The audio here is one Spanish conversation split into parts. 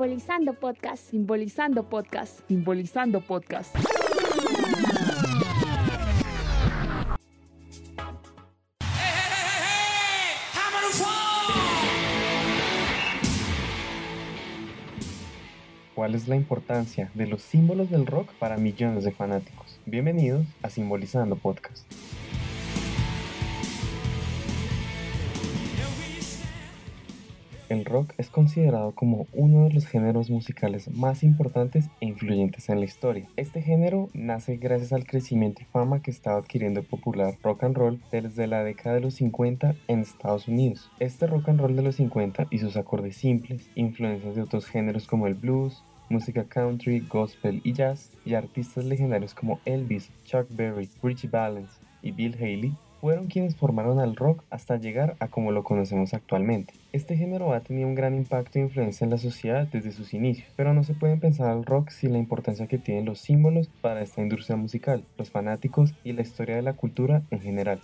Simbolizando Podcast. Simbolizando Podcast. Simbolizando Podcast. ¿Cuál es la importancia de los símbolos del rock para millones de fanáticos? Bienvenidos a Simbolizando Podcast. El rock es considerado como uno de los géneros musicales más importantes e influyentes en la historia. Este género nace gracias al crecimiento y fama que estaba adquiriendo el popular rock and roll desde la década de los 50 en Estados Unidos. Este rock and roll de los 50 y sus acordes simples, influencias de otros géneros como el blues, música country, gospel y jazz, y artistas legendarios como Elvis, Chuck Berry, Richie Valens y Bill Haley fueron quienes formaron al rock hasta llegar a como lo conocemos actualmente. Este género ha tenido un gran impacto e influencia en la sociedad desde sus inicios, pero no se puede pensar al rock sin la importancia que tienen los símbolos para esta industria musical, los fanáticos y la historia de la cultura en general.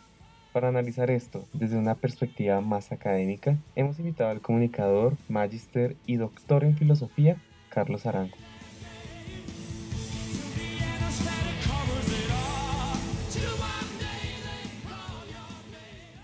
Para analizar esto desde una perspectiva más académica, hemos invitado al comunicador, magister y doctor en filosofía, Carlos Arango.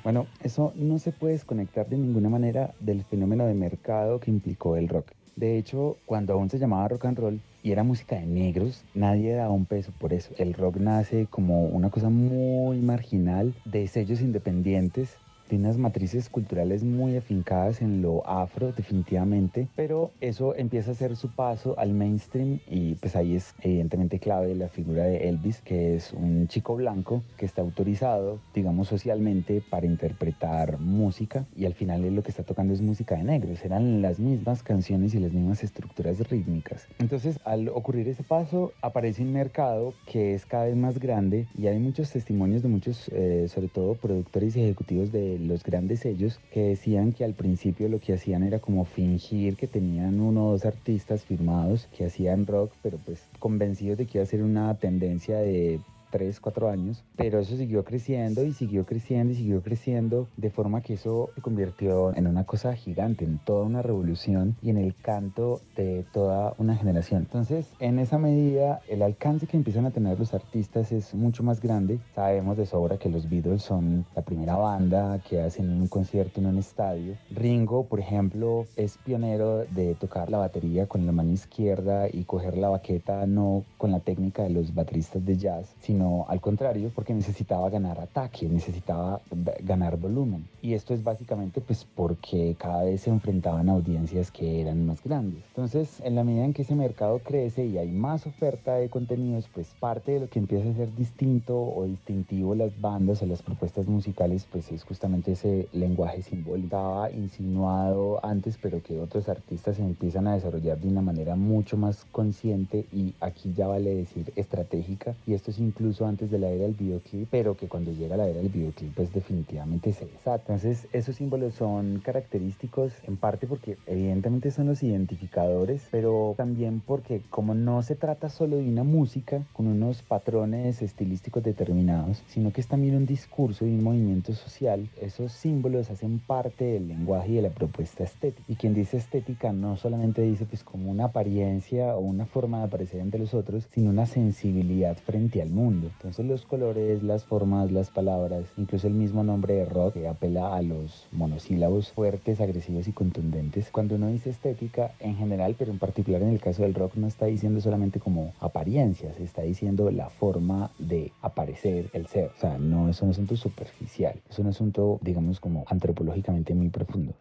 Bueno, eso no se puede desconectar de ninguna manera del fenómeno de mercado que implicó el rock. De hecho, cuando aún se llamaba rock and roll y era música de negros, nadie daba un peso por eso. El rock nace como una cosa muy marginal de sellos independientes tiene unas matrices culturales muy afincadas en lo afro definitivamente, pero eso empieza a ser su paso al mainstream y pues ahí es evidentemente clave la figura de Elvis, que es un chico blanco que está autorizado, digamos socialmente, para interpretar música y al final lo que está tocando es música de negros, eran las mismas canciones y las mismas estructuras rítmicas. Entonces al ocurrir ese paso aparece un mercado que es cada vez más grande y hay muchos testimonios de muchos, eh, sobre todo productores y ejecutivos de los grandes sellos que decían que al principio lo que hacían era como fingir que tenían uno o dos artistas firmados que hacían rock, pero pues convencidos de que iba a ser una tendencia de 3, 4 años, pero eso siguió creciendo y siguió creciendo y siguió creciendo, de forma que eso se convirtió en una cosa gigante, en toda una revolución y en el canto de toda una generación. Entonces, en esa medida, el alcance que empiezan a tener los artistas es mucho más grande. Sabemos de sobra que los Beatles son la primera banda que hacen un concierto en un estadio. Ringo, por ejemplo, es pionero de tocar la batería con la mano izquierda y coger la baqueta no con la técnica de los bateristas de jazz, sino al contrario, porque necesitaba ganar ataque, necesitaba ganar volumen. Y esto es básicamente pues porque cada vez se enfrentaban a audiencias que eran más grandes. Entonces, en la medida en que ese mercado crece y hay más oferta de contenidos, pues parte de lo que empieza a ser distinto o distintivo las bandas o las propuestas musicales, pues es justamente ese lenguaje simbólico. Estaba insinuado antes, pero que otros artistas se empiezan a desarrollar de una manera mucho más consciente y aquí ya vale decir estratégica. Y esto es incluso antes de la era del videoclip, pero que cuando llega la era del videoclip pues definitivamente se desata. Entonces esos símbolos son característicos en parte porque evidentemente son los identificadores, pero también porque como no se trata solo de una música con unos patrones estilísticos determinados, sino que es también un discurso y un movimiento social, esos símbolos hacen parte del lenguaje y de la propuesta estética. Y quien dice estética no solamente dice pues como una apariencia o una forma de aparecer entre los otros, sino una sensibilidad frente al mundo. Entonces los colores, las formas, las palabras, incluso el mismo nombre de rock que apela a los monosílabos fuertes, agresivos y contundentes. Cuando uno dice estética en general, pero en particular en el caso del rock no está diciendo solamente como apariencias, está diciendo la forma de aparecer el ser. O sea, no es un asunto superficial, es un asunto, digamos, como antropológicamente muy profundo.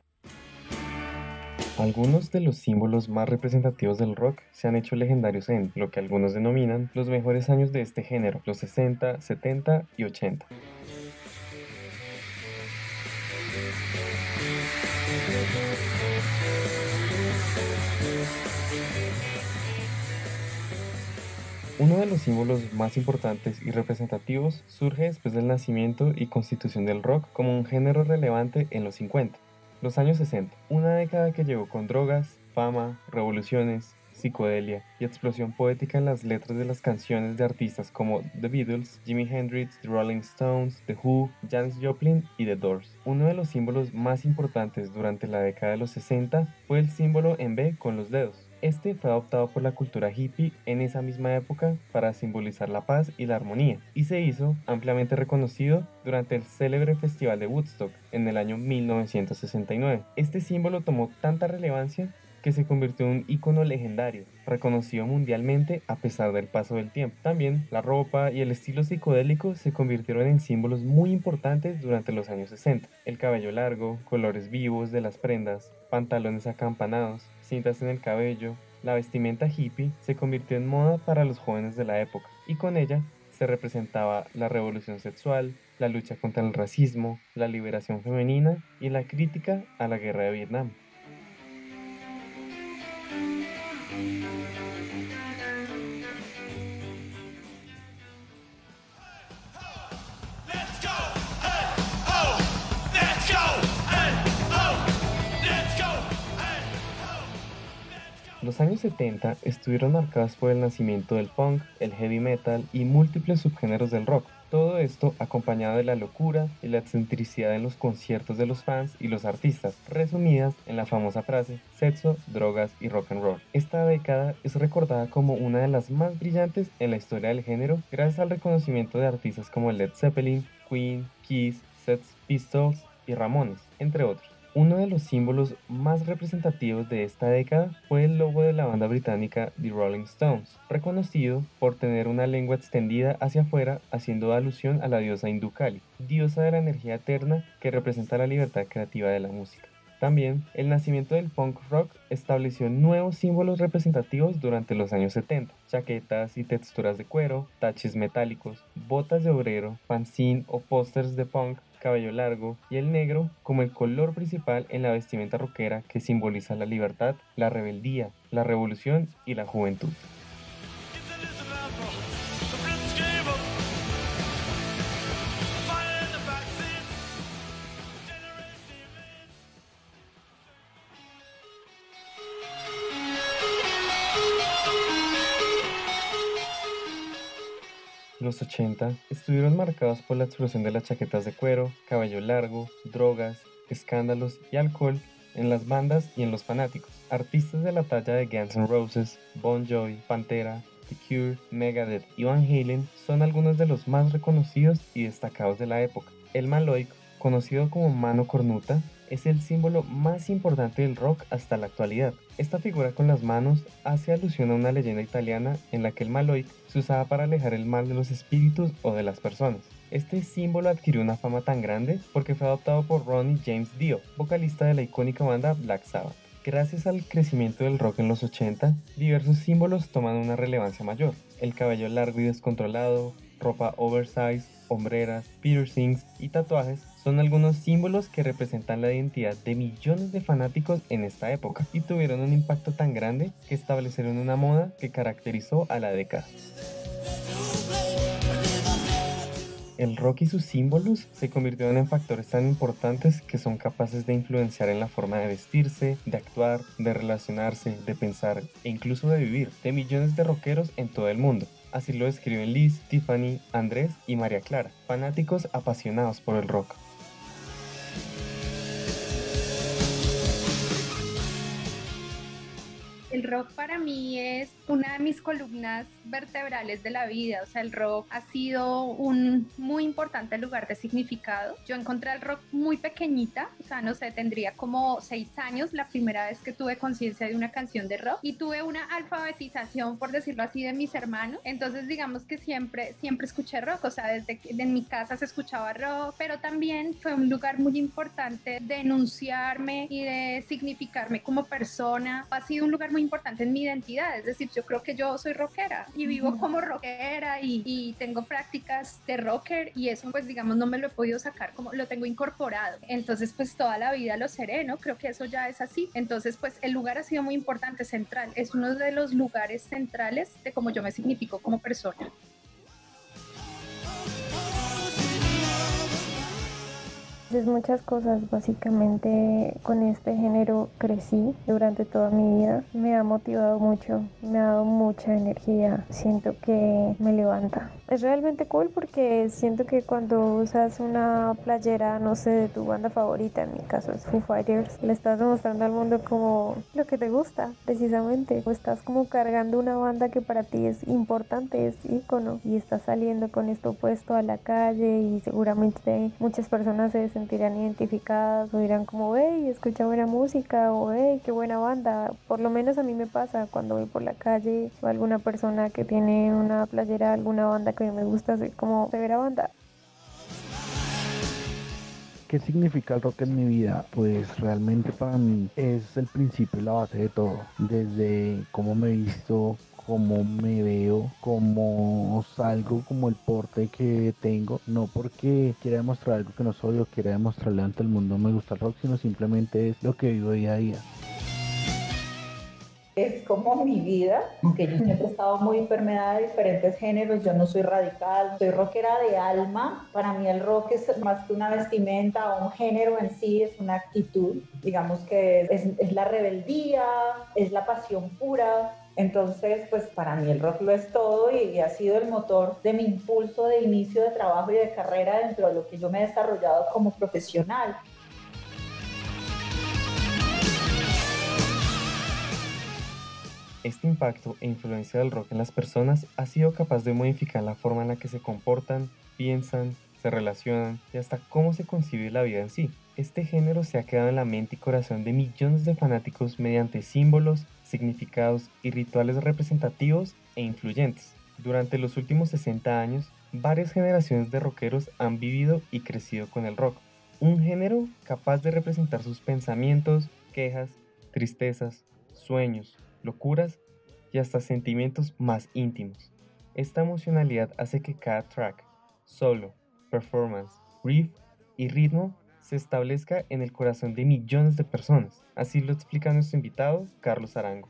Algunos de los símbolos más representativos del rock se han hecho legendarios en lo que algunos denominan los mejores años de este género, los 60, 70 y 80. Uno de los símbolos más importantes y representativos surge después del nacimiento y constitución del rock como un género relevante en los 50. Los años 60, una década que llegó con drogas, fama, revoluciones, psicodelia y explosión poética en las letras de las canciones de artistas como The Beatles, Jimi Hendrix, The Rolling Stones, The Who, Janis Joplin y The Doors. Uno de los símbolos más importantes durante la década de los 60 fue el símbolo en B con los dedos. Este fue adoptado por la cultura hippie en esa misma época para simbolizar la paz y la armonía, y se hizo ampliamente reconocido durante el célebre Festival de Woodstock en el año 1969. Este símbolo tomó tanta relevancia que se convirtió en un icono legendario, reconocido mundialmente a pesar del paso del tiempo. También la ropa y el estilo psicodélico se convirtieron en símbolos muy importantes durante los años 60. El cabello largo, colores vivos de las prendas, pantalones acampanados, cintas en el cabello, la vestimenta hippie se convirtió en moda para los jóvenes de la época y con ella se representaba la revolución sexual, la lucha contra el racismo, la liberación femenina y la crítica a la guerra de Vietnam. Los años 70 estuvieron marcados por el nacimiento del punk, el heavy metal y múltiples subgéneros del rock. Todo esto acompañado de la locura y la excentricidad en los conciertos de los fans y los artistas, resumidas en la famosa frase sexo, drogas y rock and roll. Esta década es recordada como una de las más brillantes en la historia del género gracias al reconocimiento de artistas como Led Zeppelin, Queen, Kiss, Sex Pistols y Ramones, entre otros. Uno de los símbolos más representativos de esta década fue el logo de la banda británica The Rolling Stones, reconocido por tener una lengua extendida hacia afuera haciendo alusión a la diosa hindú Kali, diosa de la energía eterna que representa la libertad creativa de la música. También, el nacimiento del punk rock estableció nuevos símbolos representativos durante los años 70, chaquetas y texturas de cuero, taches metálicos, botas de obrero, fanzine o pósters de punk cabello largo y el negro como el color principal en la vestimenta rockera que simboliza la libertad, la rebeldía, la revolución y la juventud. Los 80 estuvieron marcados por la explosión de las chaquetas de cuero, cabello largo, drogas, escándalos y alcohol en las bandas y en los fanáticos. Artistas de la talla de Guns N' Roses, Bon Jovi, Pantera, The Cure, Megadeth y Van Halen son algunos de los más reconocidos y destacados de la época. El Maloic, conocido como mano cornuta, es el símbolo más importante del rock hasta la actualidad. Esta figura con las manos hace alusión a una leyenda italiana en la que el maloic se usaba para alejar el mal de los espíritus o de las personas. Este símbolo adquirió una fama tan grande porque fue adoptado por Ronnie James Dio, vocalista de la icónica banda Black Sabbath. Gracias al crecimiento del rock en los 80, diversos símbolos toman una relevancia mayor. El cabello largo y descontrolado, ropa oversize, hombreras, piercings y tatuajes son algunos símbolos que representan la identidad de millones de fanáticos en esta época y tuvieron un impacto tan grande que establecieron una moda que caracterizó a la década. El rock y sus símbolos se convirtieron en factores tan importantes que son capaces de influenciar en la forma de vestirse, de actuar, de relacionarse, de pensar e incluso de vivir de millones de rockeros en todo el mundo. Así lo describen Liz, Tiffany, Andrés y María Clara, fanáticos apasionados por el rock. El rock para mí es una de mis columnas vertebrales de la vida, o sea, el rock ha sido un muy importante lugar de significado. Yo encontré el rock muy pequeñita, o sea, no sé, tendría como seis años la primera vez que tuve conciencia de una canción de rock y tuve una alfabetización, por decirlo así, de mis hermanos. Entonces, digamos que siempre, siempre escuché rock, o sea, desde que en mi casa se escuchaba rock, pero también fue un lugar muy importante de enunciarme y de significarme como persona. Ha sido un lugar muy importante en mi identidad, es decir, yo creo que yo soy rockera y vivo como rockera y, y, tengo prácticas de rocker y eso pues digamos no me lo he podido sacar como lo tengo incorporado. Entonces pues toda la vida lo seré, ¿no? Creo que eso ya es así. Entonces pues el lugar ha sido muy importante, central. Es uno de los lugares centrales de cómo yo me significo como persona. Es muchas cosas, básicamente con este género crecí durante toda mi vida. Me ha motivado mucho, me ha dado mucha energía, siento que me levanta. Es realmente cool porque siento que cuando usas una playera, no sé, de tu banda favorita, en mi caso es Foo Fighters, le estás demostrando al mundo como lo que te gusta, precisamente. O estás como cargando una banda que para ti es importante, es ícono, y estás saliendo con esto puesto a la calle y seguramente muchas personas se sentirán identificadas o dirán como, hey, escucha buena música o hey, qué buena banda. Por lo menos a mí me pasa cuando voy por la calle o alguna persona que tiene una playera, alguna banda que me gusta, soy como severa banda. ¿Qué significa el rock en mi vida? Pues realmente para mí es el principio y la base de todo. Desde cómo me visto, cómo me veo, cómo salgo, como el porte que tengo, no porque quiera demostrar algo que no soy o quiera demostrarle ante el mundo me gusta el rock, sino simplemente es lo que vivo día a día. Es como mi vida, aunque yo siempre he estado muy permeada de diferentes géneros, yo no soy radical, soy rockera de alma, para mí el rock es más que una vestimenta o un género en sí, es una actitud, digamos que es la rebeldía, es la pasión pura, entonces, pues para mí el rock lo es todo y, ha sido el motor de mi impulso de inicio de trabajo y de carrera dentro de lo que yo me he desarrollado como profesional. Este impacto e influencia del rock en las personas ha sido capaz de modificar la forma en la que se comportan, piensan, se relacionan y hasta cómo se concibe la vida en sí. Este género se ha quedado en la mente y corazón de millones de fanáticos mediante símbolos, significados y rituales representativos e influyentes. Durante los últimos 60 años, varias generaciones de rockeros han vivido y crecido con el rock, un género capaz de representar sus pensamientos, quejas, tristezas, sueños, locuras y hasta sentimientos más íntimos. Esta emocionalidad hace que cada track, solo, performance, riff y ritmo se establezca en el corazón de millones de personas. Así lo explica nuestro invitado, Carlos Arango.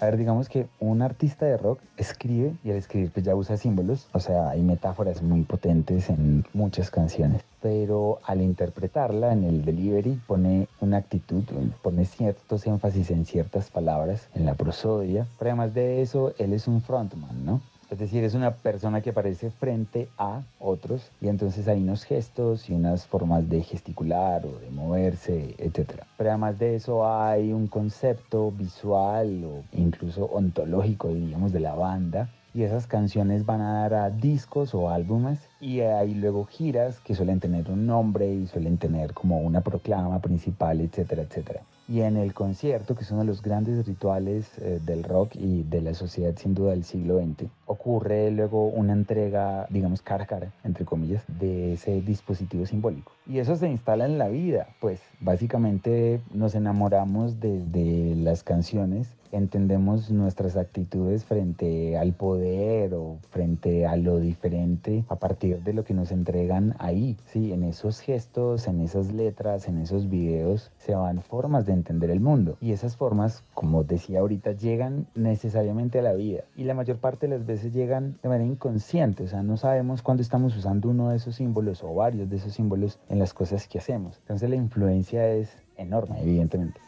A ver, digamos que un artista de rock escribe y al escribir pues ya usa símbolos, o sea, hay metáforas muy potentes en muchas canciones, pero al interpretarla en el delivery pone una actitud, pone ciertos énfasis en ciertas palabras, en la prosodia, pero además de eso, él es un frontman, ¿no? Decir, es una persona que aparece frente a otros y entonces hay unos gestos y unas formas de gesticular o de moverse, etc. Pero además de eso hay un concepto visual o incluso ontológico, diríamos, de la banda y esas canciones van a dar a discos o álbumes y hay luego giras que suelen tener un nombre y suelen tener como una proclama principal, etcétera, etcétera. Y en el concierto, que es uno de los grandes rituales eh, del rock y de la sociedad sin duda del siglo XX, ocurre luego una entrega, digamos, cara a cara, entre comillas, de ese dispositivo simbólico. Y eso se instala en la vida, pues básicamente nos enamoramos desde las canciones entendemos nuestras actitudes frente al poder o frente a lo diferente a partir de lo que nos entregan ahí, sí, en esos gestos, en esas letras, en esos videos se van formas de entender el mundo. Y esas formas, como decía ahorita, llegan necesariamente a la vida. Y la mayor parte de las veces llegan de manera inconsciente, o sea, no sabemos cuándo estamos usando uno de esos símbolos o varios de esos símbolos en las cosas que hacemos. Entonces la influencia es enorme, evidentemente.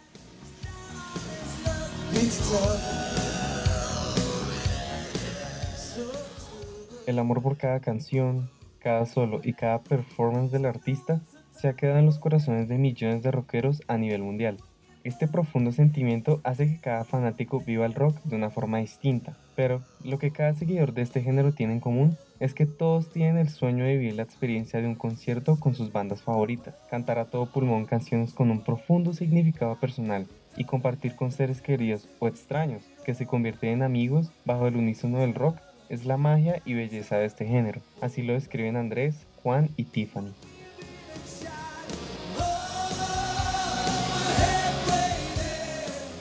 El amor por cada canción, cada solo y cada performance del artista se ha quedado en los corazones de millones de rockeros a nivel mundial. Este profundo sentimiento hace que cada fanático viva el rock de una forma distinta, pero lo que cada seguidor de este género tiene en común es que todos tienen el sueño de vivir la experiencia de un concierto con sus bandas favoritas, cantar a todo pulmón canciones con un profundo significado personal y compartir con seres queridos o extraños que se convierten en amigos bajo el unísono del rock es la magia y belleza de este género. Así lo describen Andrés, Juan y Tiffany.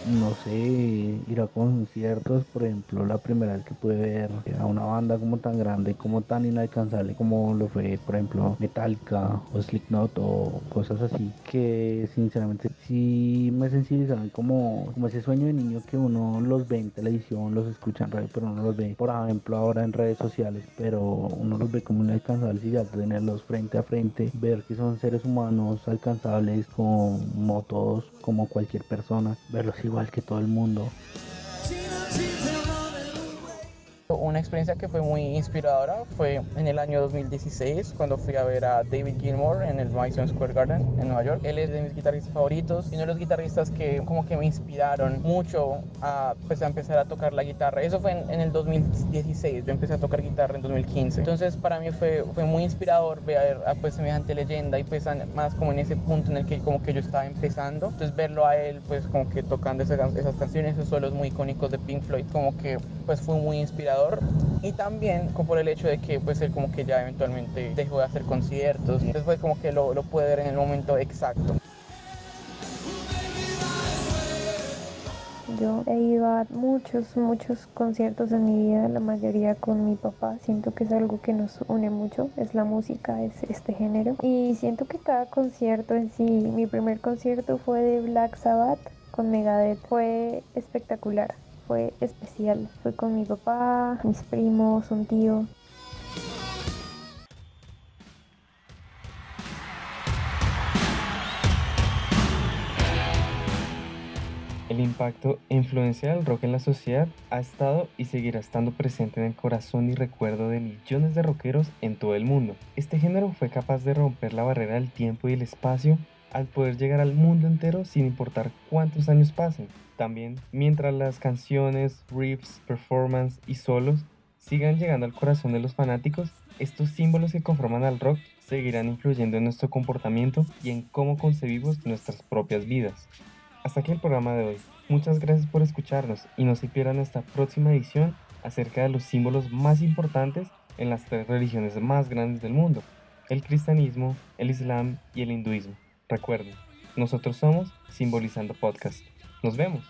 No sé, ir a conciertos, por ejemplo, la primera vez que pude ver a una banda como tan grande, como tan inalcanzable como lo fue, por ejemplo, Metallica o Slipknot o cosas así, que sinceramente sí me sensibilizaron como, como ese sueño de niño que uno los ve en televisión, los escucha en radio, pero no los ve, por ejemplo, ahora en redes sociales, pero uno los ve como inalcanzables y ya tenerlos frente a frente, ver que son seres humanos alcanzables como todos, como cualquier persona, verlos igual que todo el mundo. Una experiencia que fue muy inspiradora fue en el año 2016 cuando fui a ver a David Gilmour en el Madison Square Garden en Nueva York. Él es de mis guitarristas favoritos y uno de los guitarristas que como que me inspiraron mucho a, pues, a empezar a tocar la guitarra. Eso fue en, el 2016, yo empecé a tocar guitarra en 2015. Entonces para mí fue, fue muy inspirador ver a pues semejante leyenda y pues más como en ese punto en el que como que yo estaba empezando. Entonces verlo a él pues como que tocando esas, esas canciones, esos solos muy icónicos de Pink Floyd, como que pues fue muy inspirador y también como por el hecho de que pues él como que ya eventualmente dejó de hacer conciertos, entonces fue como que lo, lo puede ver en el momento exacto. Yo he ido a muchos, muchos conciertos en mi vida, la mayoría con mi papá. Siento que es algo que nos une mucho, es la música, es este género. Y siento que cada concierto en sí, mi primer concierto fue de Black Sabbath con Megadeth, fue espectacular fue especial. Fue con mi papá, mis primos, un tío. El impacto e influencia del rock en la sociedad ha estado y seguirá estando presente en el corazón y recuerdo de millones de rockeros en todo el mundo. Este género fue capaz de romper la barrera del tiempo y el espacio al poder llegar al mundo entero sin importar cuántos años pasen. También, mientras las canciones, riffs, performance y solos sigan llegando al corazón de los fanáticos, estos símbolos que conforman al rock seguirán influyendo en nuestro comportamiento y en cómo concebimos nuestras propias vidas. Hasta aquí el programa de hoy. Muchas gracias por escucharnos y no se pierdan esta próxima edición acerca de los símbolos más importantes en las tres religiones más grandes del mundo, el cristianismo, el islam y el hinduismo. Recuerden, nosotros somos Simbolizando Podcast. Nos vemos.